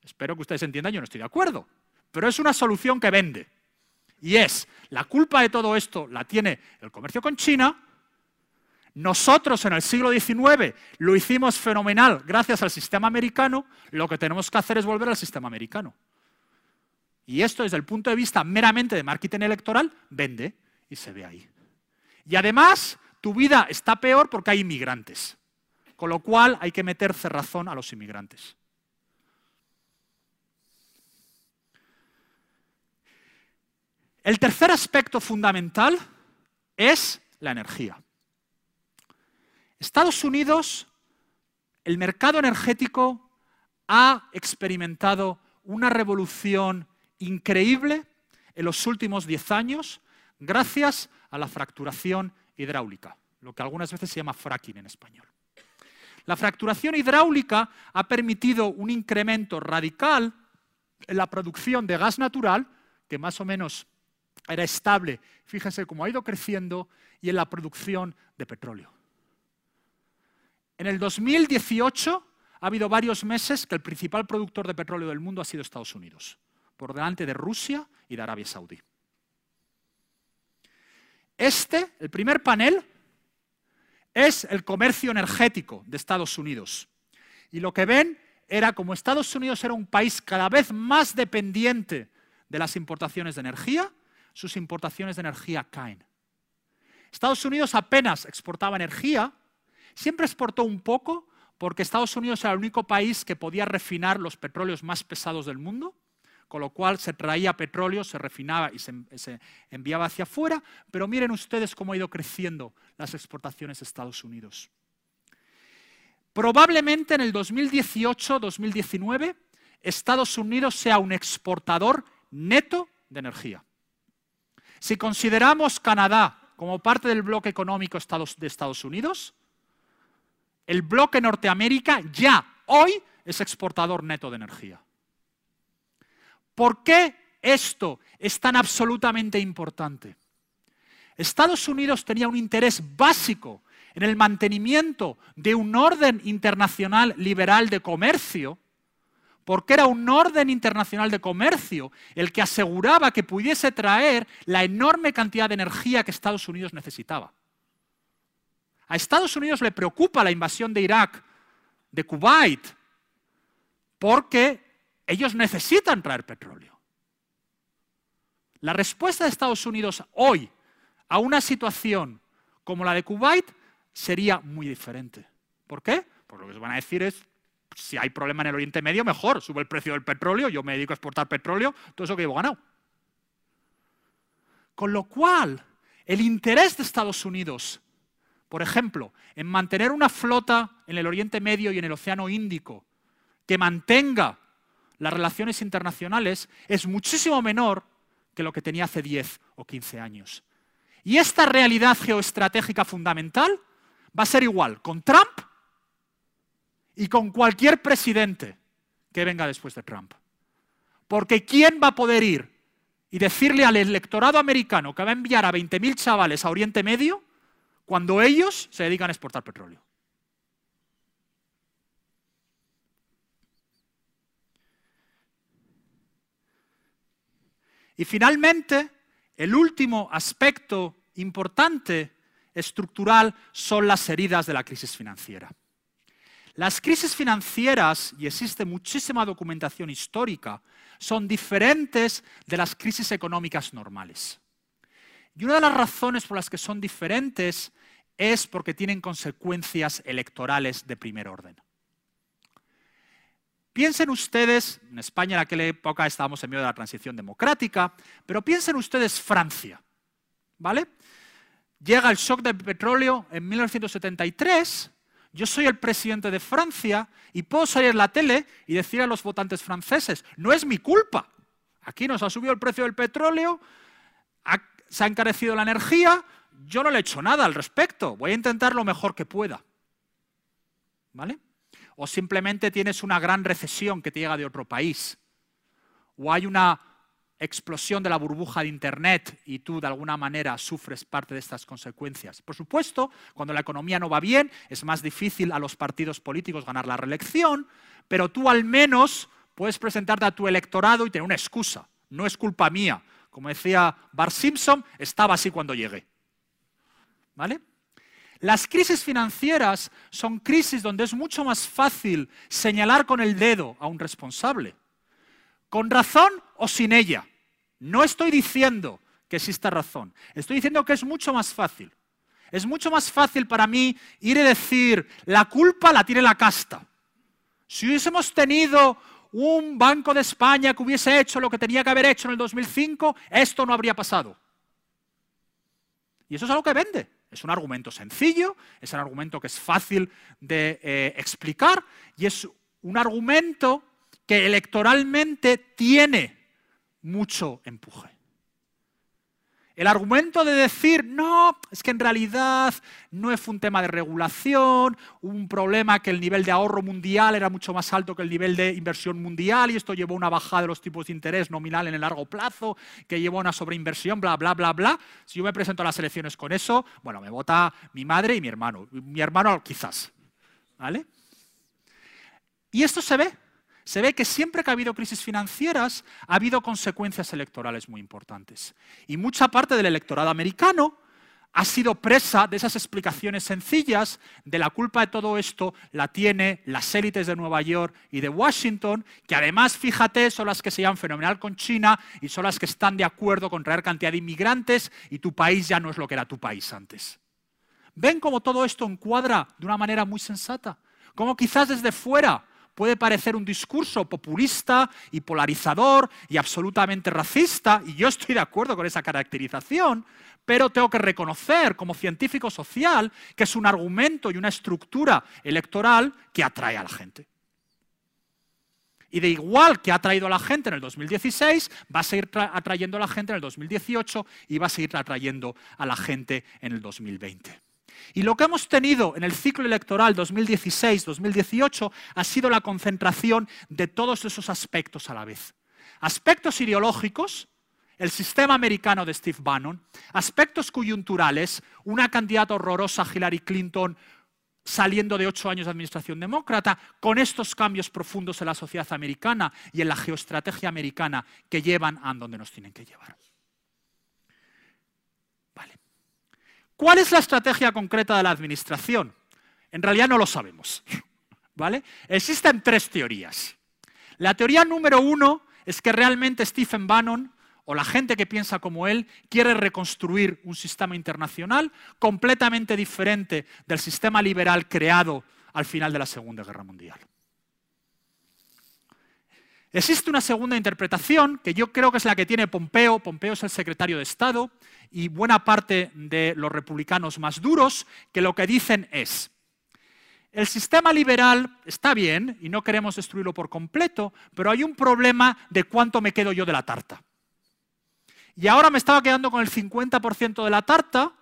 espero que ustedes entiendan, yo no estoy de acuerdo, pero es una solución que vende. Y es, la culpa de todo esto la tiene el comercio con China. Nosotros en el siglo XIX lo hicimos fenomenal gracias al sistema americano, lo que tenemos que hacer es volver al sistema americano. Y esto desde el punto de vista meramente de marketing electoral, vende y se ve ahí. Y además, tu vida está peor porque hay inmigrantes. Con lo cual hay que meter cerrazón a los inmigrantes. El tercer aspecto fundamental es la energía. Estados Unidos, el mercado energético ha experimentado una revolución increíble en los últimos 10 años gracias a la fracturación hidráulica, lo que algunas veces se llama fracking en español. La fracturación hidráulica ha permitido un incremento radical en la producción de gas natural, que más o menos era estable, fíjense cómo ha ido creciendo, y en la producción de petróleo. En el 2018 ha habido varios meses que el principal productor de petróleo del mundo ha sido Estados Unidos, por delante de Rusia y de Arabia Saudí. Este, el primer panel, es el comercio energético de Estados Unidos. Y lo que ven era como Estados Unidos era un país cada vez más dependiente de las importaciones de energía, sus importaciones de energía caen. Estados Unidos apenas exportaba energía, siempre exportó un poco, porque Estados Unidos era el único país que podía refinar los petróleos más pesados del mundo, con lo cual se traía petróleo, se refinaba y se, enviaba hacia afuera, pero miren ustedes cómo ha ido creciendo las exportaciones de Estados Unidos. Probablemente en el 2018-2019 Estados Unidos sea un exportador neto de energía. Si consideramos Canadá como parte del bloque económico de Estados Unidos, el bloque Norteamérica ya hoy es exportador neto de energía. ¿Por qué esto es tan absolutamente importante? Estados Unidos tenía un interés básico en el mantenimiento de un orden internacional liberal de comercio, porque era un orden internacional de comercio el que aseguraba que pudiese traer la enorme cantidad de energía que Estados Unidos necesitaba. A Estados Unidos le preocupa la invasión de Irak, de Kuwait, porque ellos necesitan traer petróleo. La respuesta de Estados Unidos hoy a una situación como la de Kuwait sería muy diferente. ¿Por qué? Porque lo que se van a decir es, si hay problema en el Oriente Medio, mejor, sube el precio del petróleo, yo me dedico a exportar petróleo, todo eso que llevo ganado. Con lo cual, el interés de Estados Unidos por ejemplo, en mantener una flota en el Oriente Medio y en el Océano Índico que mantenga las relaciones internacionales es muchísimo menor que lo que tenía hace 10 o 15 años. Y esta realidad geoestratégica fundamental va a ser igual con Trump y con cualquier presidente que venga después de Trump. Porque ¿quién va a poder ir y decirle al electorado americano que va a enviar a 20.000 chavales a Oriente Medio cuando ellos se dedican a exportar petróleo. Y finalmente, el último aspecto importante estructural son las heridas de la crisis financiera. Las crisis financieras, y existe muchísima documentación histórica, son diferentes de las crisis económicas normales. Y una de las razones por las que son diferentes es porque tienen consecuencias electorales de primer orden. Piensen ustedes, en España en aquella época estábamos en medio de la transición democrática, pero piensen ustedes Francia, ¿vale? Llega el shock del petróleo en 1973, yo soy el presidente de Francia y puedo salir en la tele y decir a los votantes franceses, no es mi culpa, aquí nos ha subido el precio del petróleo, se ha encarecido la energía, yo no le he hecho nada al respecto, voy a intentar lo mejor que pueda. ¿Vale? O simplemente tienes una gran recesión que te llega de otro país. O hay una explosión de la burbuja de Internet y tú de alguna manera sufres parte de estas consecuencias. Por supuesto, cuando la economía no va bien, es más difícil a los partidos políticos ganar la reelección, pero tú al menos puedes presentarte a tu electorado y tener una excusa. No es culpa mía. Como decía Bart Simpson, estaba así cuando llegué. ¿Vale? Las crisis financieras son crisis donde es mucho más fácil señalar con el dedo a un responsable, con razón o sin ella. No estoy diciendo que exista razón, estoy diciendo que es mucho más fácil. Es mucho más fácil para mí ir y decir, la culpa la tiene la casta. Si hubiésemos tenido un Banco de España que hubiese hecho lo que tenía que haber hecho en el 2005, esto no habría pasado. Y eso es algo que vende. Es un argumento sencillo, es un argumento que es fácil de eh, explicar y es un argumento que electoralmente tiene mucho empuje. El argumento de decir, no, es que en realidad no es un tema de regulación, un problema que el nivel de ahorro mundial era mucho más alto que el nivel de inversión mundial y esto llevó a una bajada de los tipos de interés nominal en el largo plazo, que llevó a una sobreinversión, bla, bla, bla, bla. Si yo me presento a las elecciones con eso, bueno, me vota mi madre y mi hermano. Mi hermano quizás. ¿Vale? Y esto se ve se ve que siempre que ha habido crisis financieras ha habido consecuencias electorales muy importantes. Y mucha parte del electorado americano ha sido presa de esas explicaciones sencillas de la culpa de todo esto la tiene las élites de Nueva York y de Washington, que además, fíjate, son las que se llaman fenomenal con China y son las que están de acuerdo con traer cantidad de inmigrantes y tu país ya no es lo que era tu país antes. ¿Ven cómo todo esto encuadra de una manera muy sensata? Como quizás desde fuera puede parecer un discurso populista y polarizador y absolutamente racista, y yo estoy de acuerdo con esa caracterización, pero tengo que reconocer como científico social que es un argumento y una estructura electoral que atrae a la gente. Y de igual que ha atraído a la gente en el 2016, va a seguir atrayendo a la gente en el 2018 y va a seguir atrayendo a la gente en el 2020. Y lo que hemos tenido en el ciclo electoral 2016-2018 ha sido la concentración de todos esos aspectos a la vez. Aspectos ideológicos, el sistema americano de Steve Bannon, aspectos coyunturales, una candidata horrorosa Hillary Clinton saliendo de ocho años de administración demócrata, con estos cambios profundos en la sociedad americana y en la geoestrategia americana que llevan a donde nos tienen que llevar. ¿Cuál es la estrategia concreta de la administración? En realidad no lo sabemos. [laughs] ¿Vale? Existen tres teorías. La teoría número uno es que realmente Stephen Bannon o la gente que piensa como él quiere reconstruir un sistema internacional completamente diferente del sistema liberal creado al final de la Segunda Guerra Mundial. Existe una segunda interpretación que yo creo que es la que tiene Pompeo. Pompeo es el secretario de Estado y buena parte de los republicanos más duros, que lo que dicen es, el sistema liberal está bien y no queremos destruirlo por completo, pero hay un problema de cuánto me quedo yo de la tarta. Y ahora me estaba quedando con el 50% de la tarta,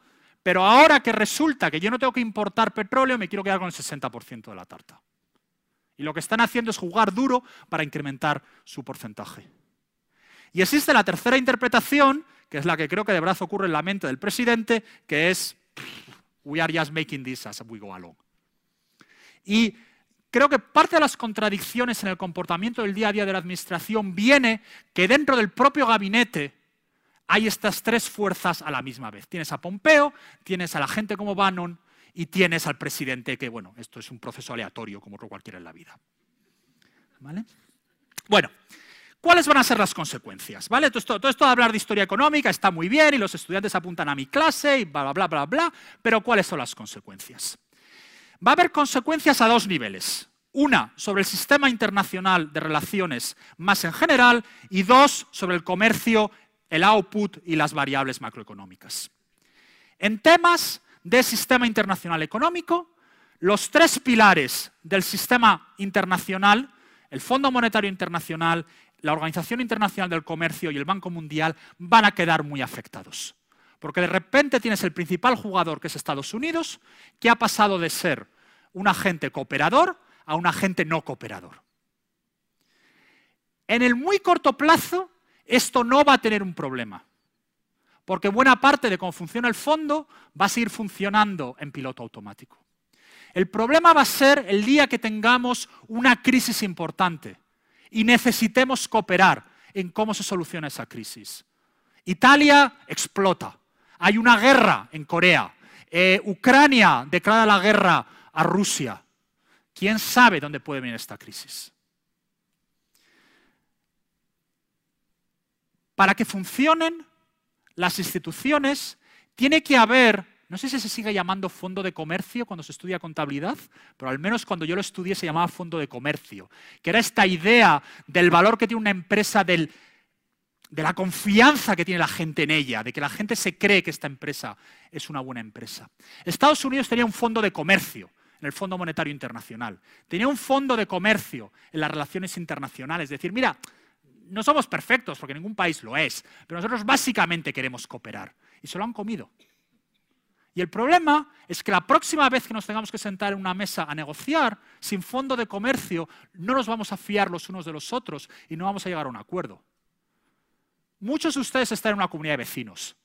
pero ahora que resulta que yo no tengo que importar petróleo, me quiero quedar con el 60% de la tarta. Y lo que están haciendo es jugar duro para incrementar su porcentaje. Y existe la tercera interpretación, que es la que creo que de brazo ocurre en la mente del presidente, que es, we are just making this as we go along. Y creo que parte de las contradicciones en el comportamiento del día a día de la administración viene que dentro del propio gabinete hay estas tres fuerzas a la misma vez. Tienes a Pompeo, tienes a la gente como Bannon y tienes al presidente que, bueno, esto es un proceso aleatorio como cualquiera en la vida. ¿Vale? Bueno, ¿Cuáles van a ser las consecuencias? ¿Vale? Todo esto, de hablar de historia económica está muy bien y los estudiantes apuntan a mi clase y bla, bla, bla, bla, bla, pero ¿cuáles son las consecuencias? Va a haber consecuencias a dos niveles. Una, sobre el sistema internacional de relaciones más en general y dos, sobre el comercio, el output y las variables macroeconómicas. En temas de sistema internacional económico, los tres pilares del sistema internacional, el Fondo Monetario Internacional, la Organización Internacional del Comercio y el Banco Mundial van a quedar muy afectados. Porque de repente tienes el principal jugador, que es Estados Unidos, que ha pasado de ser un agente cooperador a un agente no cooperador. En el muy corto plazo, esto no va a tener un problema. Porque buena parte de cómo funciona el fondo va a seguir funcionando en piloto automático. El problema va a ser el día que tengamos una crisis importante y necesitemos cooperar en cómo se soluciona esa crisis. Italia explota. Hay una guerra en Corea. Eh, Ucrania declara la guerra a Rusia. ¿Quién sabe dónde puede venir esta crisis? Para que funcionen las instituciones, tiene que haber no sé si se sigue llamando fondo de comercio cuando se estudia contabilidad, pero al menos cuando yo lo estudié se llamaba fondo de comercio, que era esta idea del valor que tiene una empresa, de la confianza que tiene la gente en ella, de que la gente se cree que esta empresa es una buena empresa. Estados Unidos tenía un fondo de comercio en el Fondo Monetario Internacional, tenía un fondo de comercio en las relaciones internacionales, es decir, mira, no somos perfectos porque ningún país lo es, pero nosotros básicamente queremos cooperar y se lo han comido. Y el problema es que la próxima vez que nos tengamos que sentar en una mesa a negociar, sin fondo de comercio, no nos vamos a fiar los unos de los otros y no vamos a llegar a un acuerdo. Muchos de ustedes están en una comunidad de vecinos.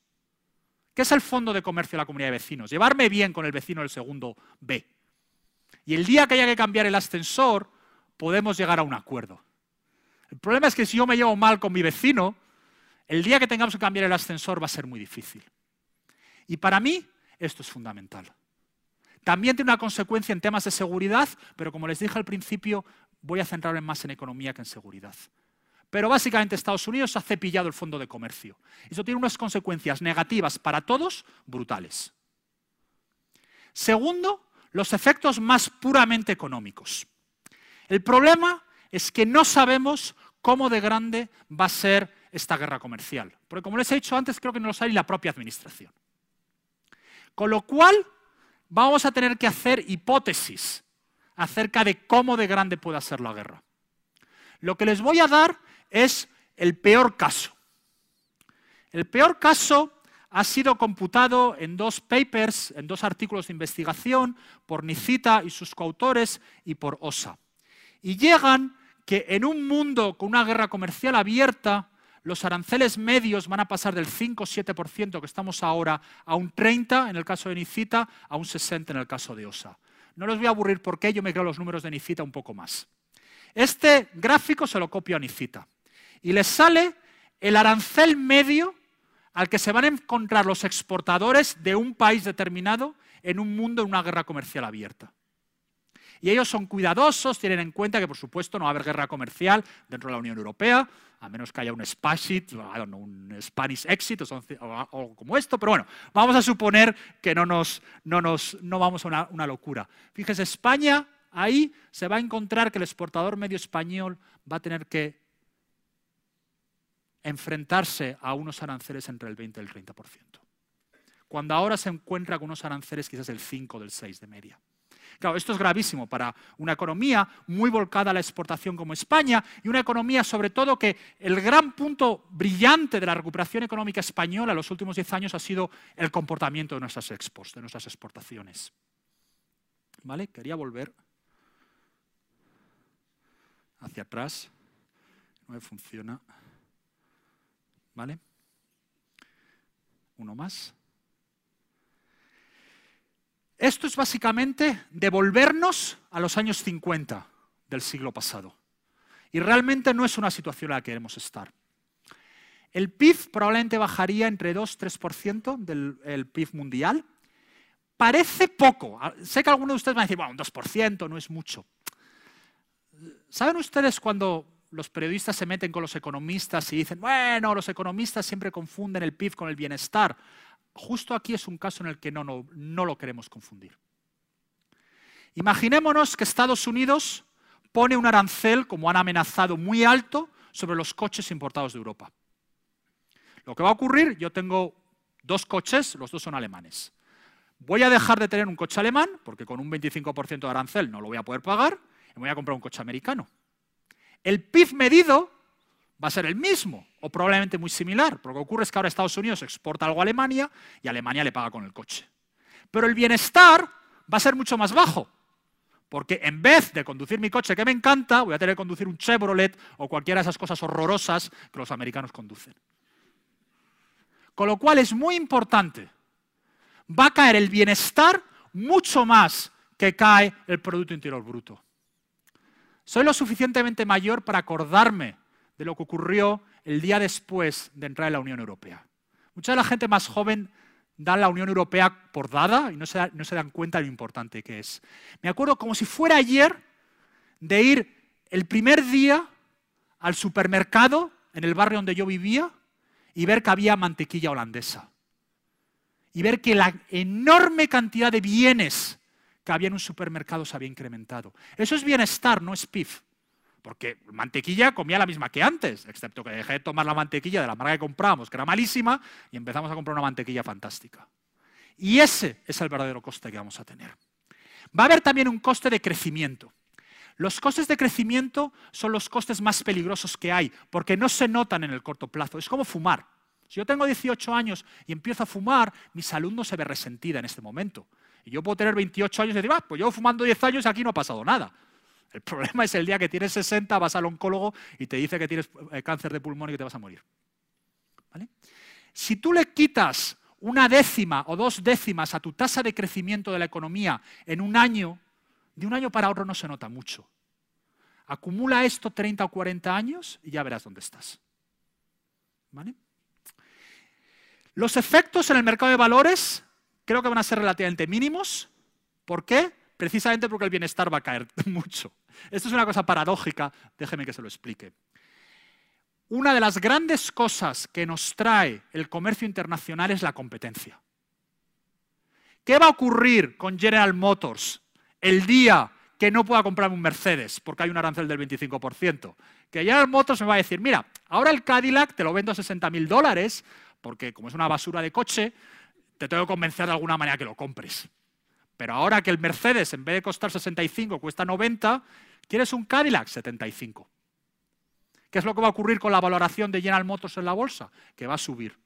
¿Qué es el fondo de comercio de la comunidad de vecinos? Llevarme bien con el vecino del segundo B. Y el día que haya que cambiar el ascensor, podemos llegar a un acuerdo. El problema es que si yo me llevo mal con mi vecino, el día que tengamos que cambiar el ascensor va a ser muy difícil. Y para mí, esto es fundamental. También tiene una consecuencia en temas de seguridad, pero como les dije al principio, voy a centrarme más en economía que en seguridad. Pero básicamente Estados Unidos ha cepillado el fondo de comercio. Eso tiene unas consecuencias negativas para todos brutales. Segundo, los efectos más puramente económicos. El problema es que no sabemos cómo de grande va a ser esta guerra comercial. Porque como les he dicho antes, creo que no lo sabe ni la propia administración. Con lo cual, vamos a tener que hacer hipótesis acerca de cómo de grande pueda ser la guerra. Lo que les voy a dar es el peor caso. El peor caso ha sido computado en dos papers, en dos artículos de investigación, por Nicita y sus coautores y por OSA. Y llegan que en un mundo con una guerra comercial abierta, los aranceles medios van a pasar del 5-7% que estamos ahora a un 30% en el caso de Nicita, a un 60% en el caso de OSA. No les voy a aburrir porque yo me creo los números de Nicita un poco más. Este gráfico se lo copio a Nicita y les sale el arancel medio al que se van a encontrar los exportadores de un país determinado en un mundo en una guerra comercial abierta. Y ellos son cuidadosos, tienen en cuenta que, por supuesto, no va a haber guerra comercial dentro de la Unión Europea, a menos que haya un Spashit, un Spanish Exit o, algo como esto, pero bueno, vamos a suponer que no, nos, no, nos, no vamos a una, una locura. Fíjese, España, ahí se va a encontrar que el exportador medio español va a tener que enfrentarse a unos aranceles entre el 20 y el 30%. Cuando ahora se encuentra con unos aranceles quizás del 5 o del 6 de media. Claro, esto es gravísimo para una economía muy volcada a la exportación como España y una economía sobre todo que el gran punto brillante de la recuperación económica española en los últimos 10 años ha sido el comportamiento de nuestras exports, de nuestras exportaciones. ¿Vale? Quería volver hacia atrás. No me funciona. ¿Vale? Uno más. Esto es básicamente devolvernos a los años 50 del siglo pasado. Y realmente no es una situación en la que queremos estar. El PIB probablemente bajaría entre 2-3% del PIB mundial. Parece poco. Sé que algunos de ustedes van a decir, bueno, un 2% no es mucho. ¿Saben ustedes cuando los periodistas se meten con los economistas y dicen, bueno, los economistas siempre confunden el PIB con el bienestar? Justo aquí es un caso en el que no, no, lo queremos confundir. Imaginémonos que Estados Unidos pone un arancel, como han amenazado, muy alto sobre los coches importados de Europa. Lo que va a ocurrir, yo tengo dos coches, los dos son alemanes. Voy a dejar de tener un coche alemán, porque con un 25% de arancel no lo voy a poder pagar, y voy a comprar un coche americano. El PIB medido va a ser el mismo o probablemente muy similar. Porque lo que ocurre es que ahora Estados Unidos exporta algo a Alemania y Alemania le paga con el coche. Pero el bienestar va a ser mucho más bajo. Porque en vez de conducir mi coche que me encanta, voy a tener que conducir un Chevrolet o cualquiera de esas cosas horrorosas que los americanos conducen. Con lo cual es muy importante. Va a caer el bienestar mucho más que cae el Producto Interior Bruto. Soy lo suficientemente mayor para acordarme de lo que ocurrió el día después de entrar en la Unión Europea. Mucha de la gente más joven da la Unión Europea por dada y no se, no se dan cuenta de lo importante que es. Me acuerdo como si fuera ayer de ir el primer día al supermercado en el barrio donde yo vivía y ver que había mantequilla holandesa. Y ver que la enorme cantidad de bienes que había en un supermercado se había incrementado. Eso es bienestar, no es PIF. Porque mantequilla comía la misma que antes, excepto que dejé de tomar la mantequilla de la marca que comprábamos, que era malísima, y empezamos a comprar una mantequilla fantástica. Y ese es el verdadero coste que vamos a tener. Va a haber también un coste de crecimiento. Los costes de crecimiento son los costes más peligrosos que hay, porque no se notan en el corto plazo. Es como fumar. Si yo tengo 18 años y empiezo a fumar, mi salud no se ve resentida en este momento. Y yo puedo tener 28 años y decir, ah, pues llevo fumando 10 años y aquí no ha pasado nada. El problema es el día que tienes 60, vas al oncólogo y te dice que tienes eh, cáncer de pulmón y que te vas a morir. Si tú le quitas una décima o dos décimas a tu tasa de crecimiento de la economía en un año, de un año para otro no se nota mucho. Acumula esto 30 o 40 años y ya verás dónde estás. Los efectos en el mercado de valores creo que van a ser relativamente mínimos. ¿Por qué? Precisamente porque el bienestar va a caer [laughs] mucho. Esto es una cosa paradójica, déjeme que se lo explique. Una de las grandes cosas que nos trae el comercio internacional es la competencia. ¿Qué va a ocurrir con General Motors el día que no pueda comprarme un Mercedes porque hay un arancel del 25%? Que General Motors me va a decir, mira, ahora el Cadillac te lo vendo a 60 mil dólares porque como es una basura de coche, te tengo que convencer de alguna manera que lo compres. Pero ahora que el Mercedes en vez de costar 65 cuesta 90, ¿quieres un Cadillac? 75. ¿Qué es lo que va a ocurrir con la valoración de General Motors en la bolsa? Que va a subir.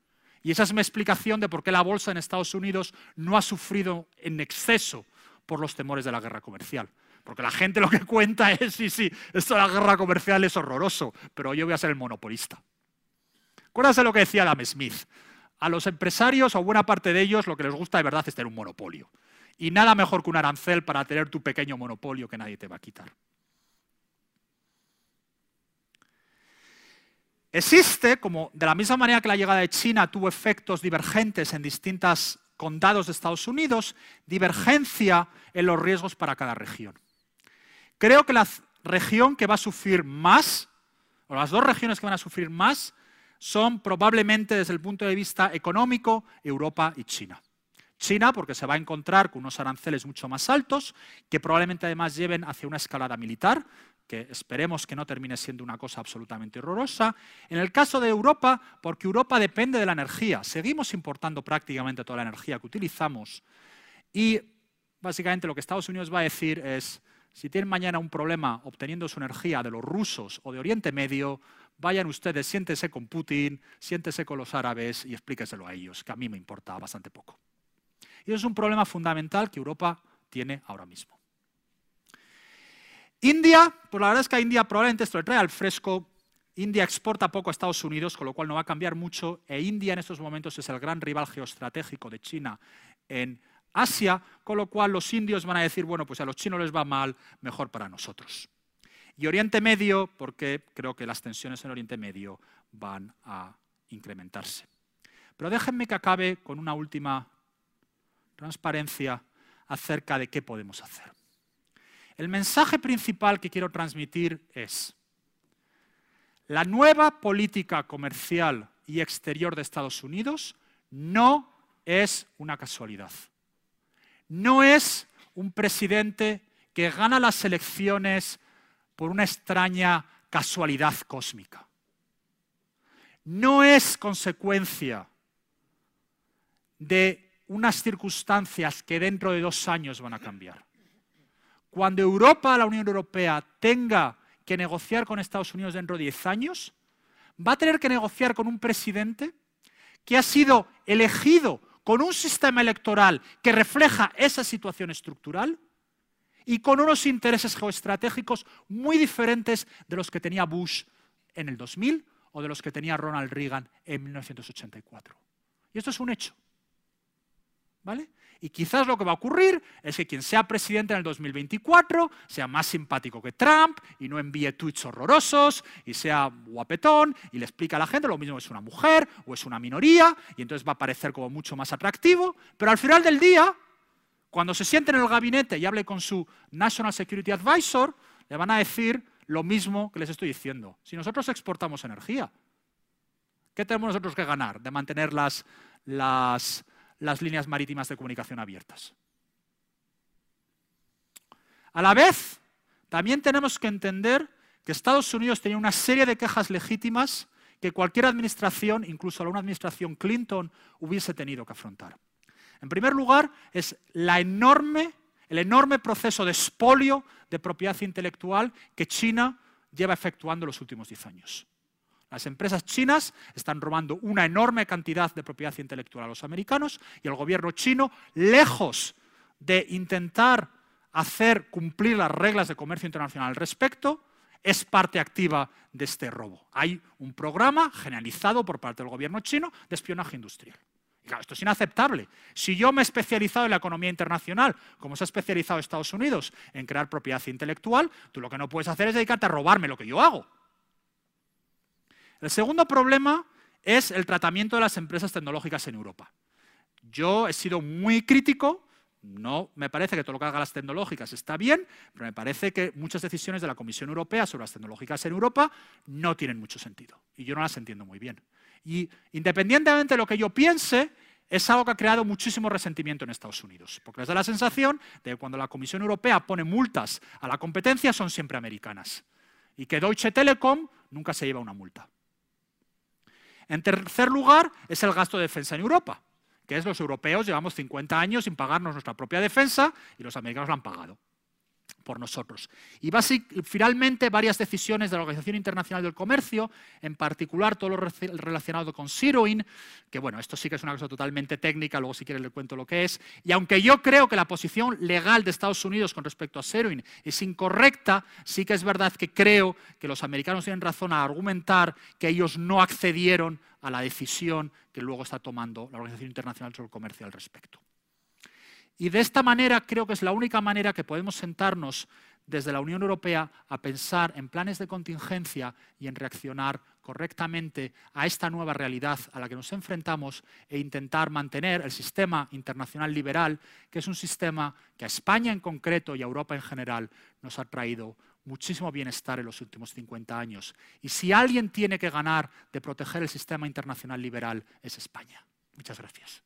Y esa es mi explicación de por qué la bolsa en Estados Unidos no ha sufrido en exceso por los temores de la guerra comercial. Porque la gente lo que cuenta [laughs] es, sí, sí, esto de la guerra comercial es horroroso, pero yo voy a ser el monopolista. Acuérdense lo que decía Adam Smith. A los empresarios, o buena parte de ellos, lo que les gusta de verdad es tener un monopolio. Y nada mejor que un arancel para tener tu pequeño monopolio que nadie te va a quitar. Existe, como de la misma manera que la llegada de China tuvo efectos divergentes en distintos condados de Estados Unidos, divergencia en los riesgos para cada región. Creo que la región que va a sufrir más, o las dos regiones que van a sufrir más, son probablemente desde el punto de vista económico Europa y China. China, porque se va a encontrar con unos aranceles mucho más altos, que probablemente además lleven hacia una escalada militar, que esperemos que no termine siendo una cosa absolutamente horrorosa. En el caso de Europa, porque Europa depende de la energía, seguimos importando prácticamente toda la energía que utilizamos y básicamente lo que Estados Unidos va a decir es, si tienen mañana un problema obteniendo su energía de los rusos o de Oriente Medio, vayan ustedes, siéntese con Putin, siéntese con los árabes y explíqueselo a ellos, que a mí me importa bastante poco. Y eso es un problema fundamental que Europa tiene ahora mismo. India, pues la verdad es que a India probablemente esto le trae al fresco. India exporta poco a Estados Unidos, con lo cual no va a cambiar mucho. E India en estos momentos es el gran rival geoestratégico de China en Asia, con lo cual los indios van a decir, bueno, pues a los chinos les va mal, mejor para nosotros. Y Oriente Medio, porque creo que las tensiones en Oriente Medio van a incrementarse. Pero déjenme que acabe con una última transparencia acerca de qué podemos hacer. El mensaje principal que quiero transmitir es, la nueva política comercial y exterior de Estados Unidos no es una casualidad. No es un presidente que gana las elecciones por una extraña casualidad cósmica. No es consecuencia de unas circunstancias que dentro de dos años van a cambiar. Cuando Europa, la Unión Europea, tenga que negociar con Estados Unidos dentro de 10 años, va a tener que negociar con un presidente que ha sido elegido con un sistema electoral que refleja esa situación estructural y con unos intereses geoestratégicos muy diferentes de los que tenía Bush en el 2000 o de los que tenía Ronald Reagan en 1984. Y esto es un hecho. ¿Vale? Y quizás lo que va a ocurrir es que quien sea presidente en el 2024 sea más simpático que Trump y no envíe tweets horrorosos y sea guapetón y le explica a la gente lo mismo es una mujer o es una minoría y entonces va a parecer como mucho más atractivo. Pero al final del día, cuando se siente en el gabinete y hable con su National Security Advisor, le van a decir lo mismo que les estoy diciendo. Si nosotros exportamos energía, ¿qué tenemos nosotros que ganar de mantener las, las las líneas marítimas de comunicación abiertas. A la vez, también tenemos que entender que Estados Unidos tenía una serie de quejas legítimas que cualquier administración, incluso una administración Clinton, hubiese tenido que afrontar. En primer lugar, es la enorme, el enorme proceso de expolio de propiedad intelectual que China lleva efectuando los últimos diez años. Las empresas chinas están robando una enorme cantidad de propiedad intelectual a los americanos y el gobierno chino, lejos de intentar hacer cumplir las reglas de comercio internacional al respecto, es parte activa de este robo. Hay un programa generalizado por parte del gobierno chino de espionaje industrial. claro, esto es inaceptable. Si yo me he especializado en la economía internacional, como se ha especializado Estados Unidos en crear propiedad intelectual, tú lo que no puedes hacer es dedicarte a robarme lo que yo hago. El segundo problema es el tratamiento de las empresas tecnológicas en Europa. Yo he sido muy crítico, no me parece que todo lo que hagan las tecnológicas está bien, pero me parece que muchas decisiones de la Comisión Europea sobre las tecnológicas en Europa no tienen mucho sentido y yo no las entiendo muy bien. Y independientemente de lo que yo piense, es algo que ha creado muchísimo resentimiento en Estados Unidos, porque les da la sensación de que cuando la Comisión Europea pone multas a la competencia son siempre americanas y que Deutsche Telekom nunca se lleva una multa. En tercer lugar, es el gasto de defensa en Europa, que es los europeos llevamos 50 años sin pagarnos nuestra propia defensa y los americanos la han pagado por nosotros. Y finalmente varias decisiones de la Organización Internacional del Comercio, en particular todo lo relacionado con Zeroin, que bueno, esto sí que es una cosa totalmente técnica, luego si quieren le cuento lo que es, y aunque yo creo que la posición legal de Estados Unidos con respecto a Zeroin es incorrecta, sí que es verdad que creo que los americanos tienen razón a argumentar que ellos no accedieron a la decisión que luego está tomando la Organización Internacional sobre el Comercio al respecto. Y de esta manera creo que es la única manera que podemos sentarnos desde la Unión Europea a pensar en planes de contingencia y en reaccionar correctamente a esta nueva realidad a la que nos enfrentamos e intentar mantener el sistema internacional liberal, que es un sistema que a España en concreto y a Europa en general nos ha traído muchísimo bienestar en los últimos 50 años. Y si alguien tiene que ganar de proteger el sistema internacional liberal es España. Muchas gracias.